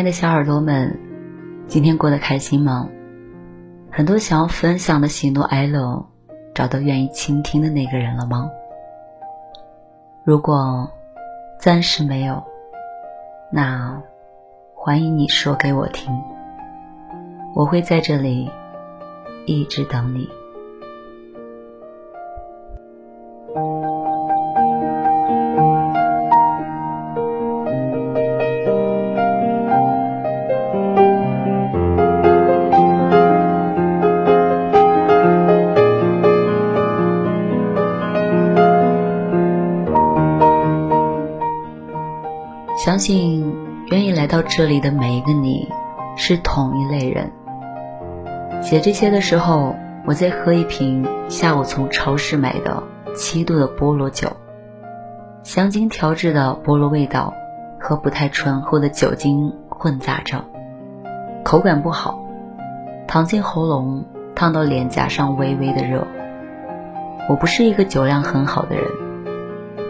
亲爱的小耳朵们，今天过得开心吗？很多想要分享的喜怒哀乐，找到愿意倾听的那个人了吗？如果暂时没有，那欢迎你说给我听，我会在这里一直等你。信愿意来到这里的每一个你，是同一类人。写这些的时候，我在喝一瓶下午从超市买的七度的菠萝酒，香精调制的菠萝味道和不太醇厚的酒精混杂着，口感不好，淌进喉咙，烫到脸颊上微微的热。我不是一个酒量很好的人，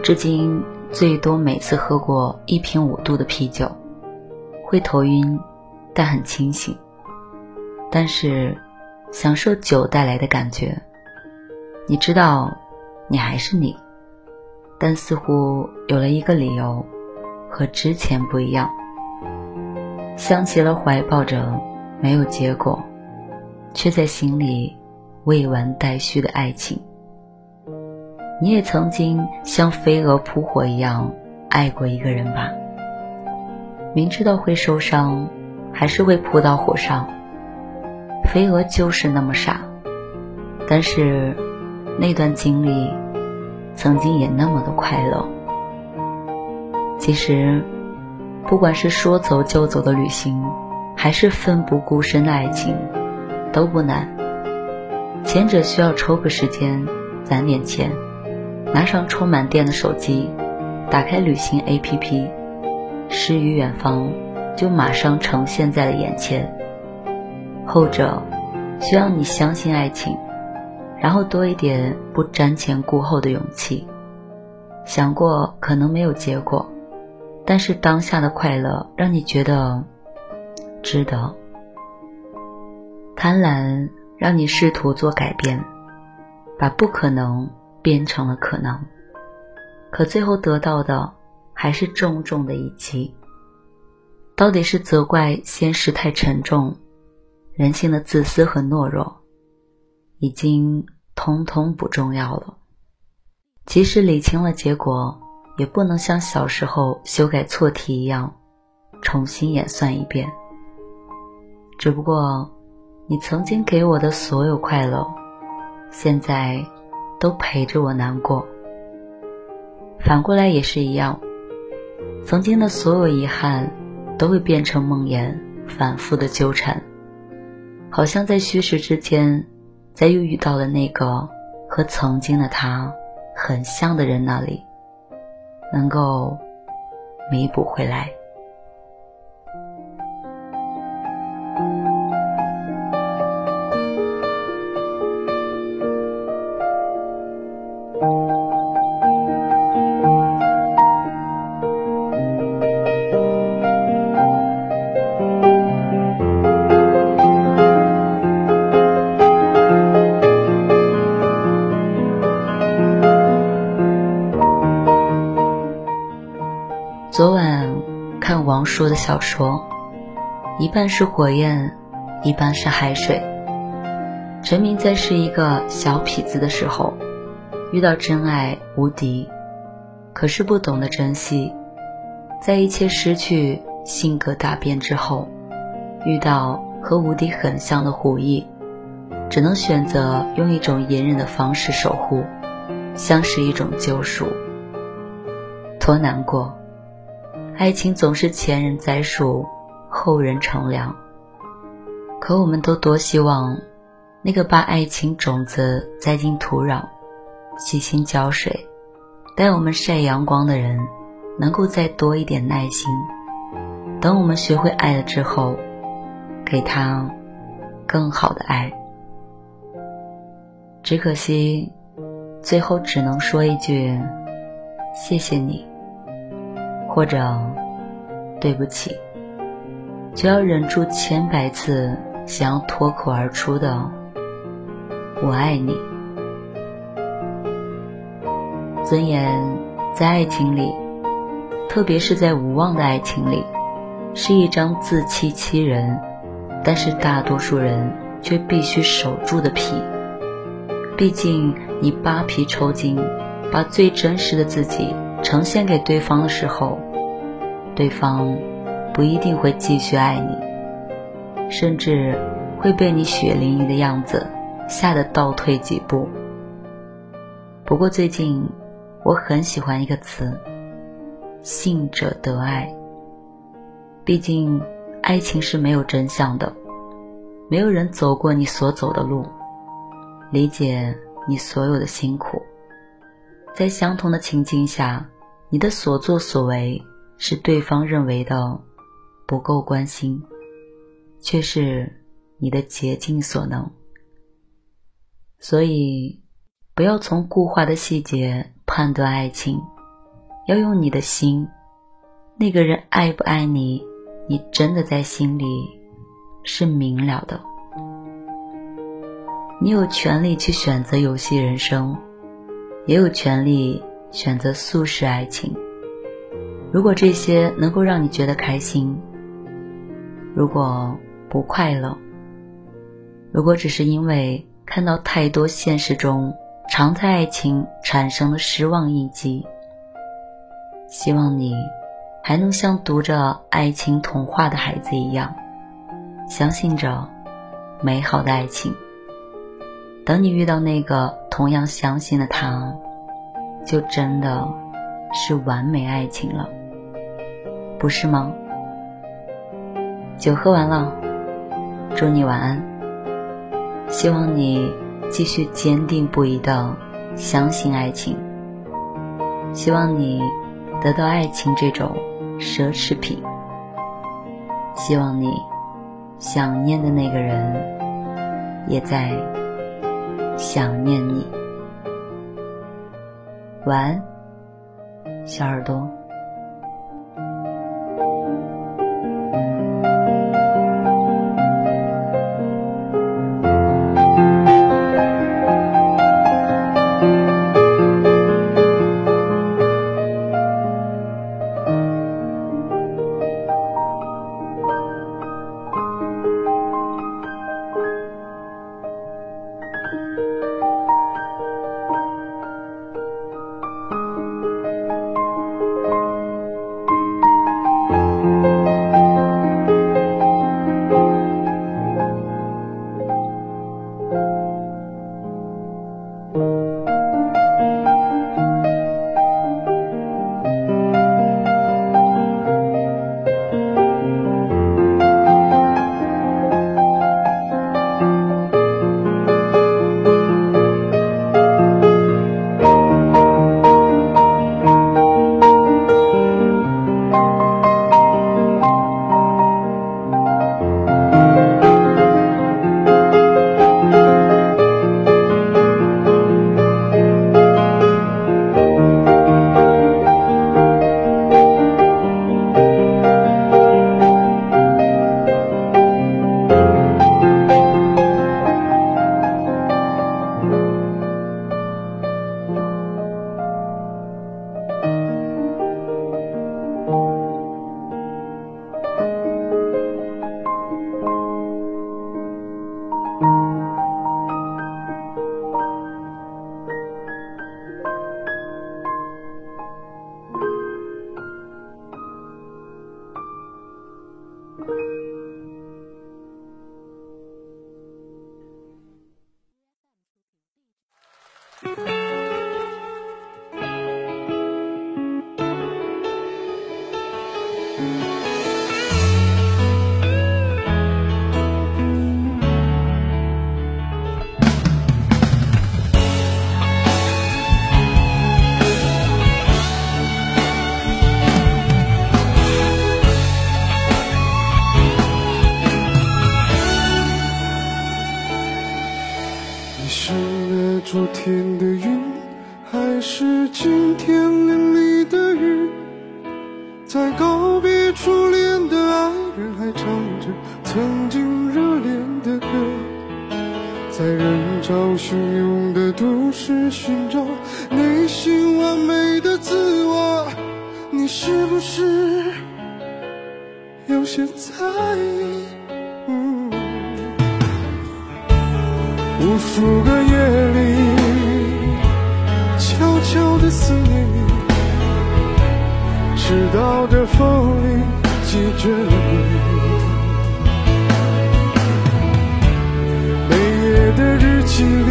至今。最多每次喝过一瓶五度的啤酒，会头晕，但很清醒。但是，享受酒带来的感觉。你知道，你还是你，但似乎有了一个理由，和之前不一样。想起了怀抱着没有结果，却在心里未完待续的爱情。你也曾经像飞蛾扑火一样爱过一个人吧？明知道会受伤，还是会扑到火上。飞蛾就是那么傻，但是那段经历曾经也那么的快乐。其实，不管是说走就走的旅行，还是奋不顾身的爱情，都不难。前者需要抽个时间攒点钱。拿上充满电的手机，打开旅行 APP，诗与远方就马上呈现在了眼前。后者需要你相信爱情，然后多一点不瞻前顾后的勇气。想过可能没有结果，但是当下的快乐让你觉得值得。贪婪让你试图做改变，把不可能。变成了可能，可最后得到的还是重重的一击。到底是责怪现实太沉重，人性的自私和懦弱，已经通通不重要了。即使理清了结果，也不能像小时候修改错题一样，重新演算一遍。只不过，你曾经给我的所有快乐，现在。都陪着我难过，反过来也是一样。曾经的所有遗憾，都会变成梦魇，反复的纠缠，好像在虚实之间，在又遇到了那个和曾经的他很像的人那里，能够弥补回来。王朔的小说，一半是火焰，一半是海水。陈明在是一个小痞子的时候，遇到真爱无敌，可是不懂得珍惜，在一切失去、性格大变之后，遇到和无敌很像的胡毅，只能选择用一种隐忍的方式守护，像是一种救赎。多难过。爱情总是前人栽树，后人乘凉。可我们都多希望，那个把爱情种子栽进土壤，细心浇水，带我们晒阳光的人，能够再多一点耐心。等我们学会爱了之后，给他更好的爱。只可惜，最后只能说一句：谢谢你。或者，对不起，就要忍住千百次想要脱口而出的“我爱你”。尊严在爱情里，特别是在无望的爱情里，是一张自欺欺人，但是大多数人却必须守住的皮。毕竟，你扒皮抽筋，把最真实的自己呈现给对方的时候，对方不一定会继续爱你，甚至会被你血淋淋的样子吓得倒退几步。不过最近，我很喜欢一个词：“信者得爱。”毕竟，爱情是没有真相的，没有人走过你所走的路。理解你所有的辛苦，在相同的情境下，你的所作所为是对方认为的不够关心，却是你的竭尽所能。所以，不要从固化的细节判断爱情，要用你的心。那个人爱不爱你，你真的在心里是明了的。你有权利去选择游戏人生，也有权利选择素食爱情。如果这些能够让你觉得开心，如果不快乐，如果只是因为看到太多现实中常在爱情产生的失望印记，希望你还能像读着爱情童话的孩子一样，相信着美好的爱情。等你遇到那个同样相信的他，就真的是完美爱情了，不是吗？酒喝完了，祝你晚安。希望你继续坚定不移的相信爱情。希望你得到爱情这种奢侈品。希望你想念的那个人也在。想念你，晚安，小耳朵。在人潮汹涌的都市寻找内心完美的自我，你是不是有些在意？无数个夜里，悄悄的思念你，迟到的风里记着你，的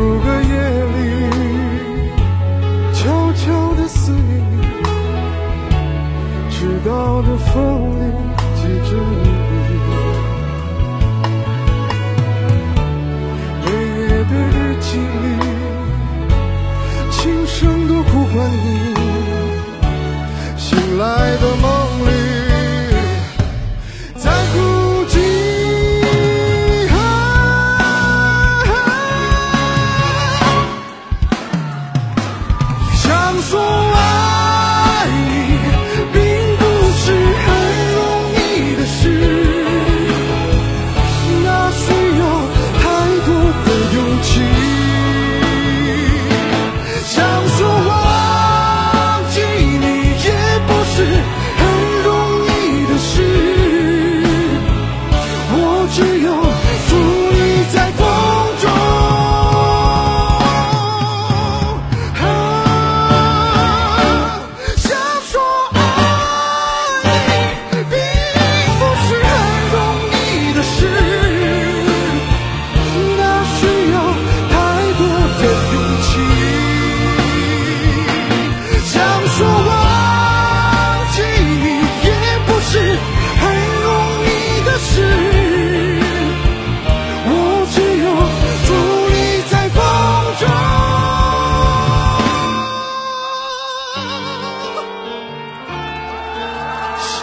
数个夜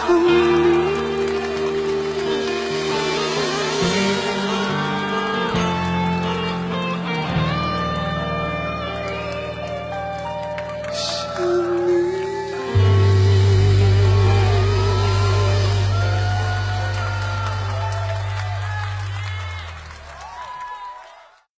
home.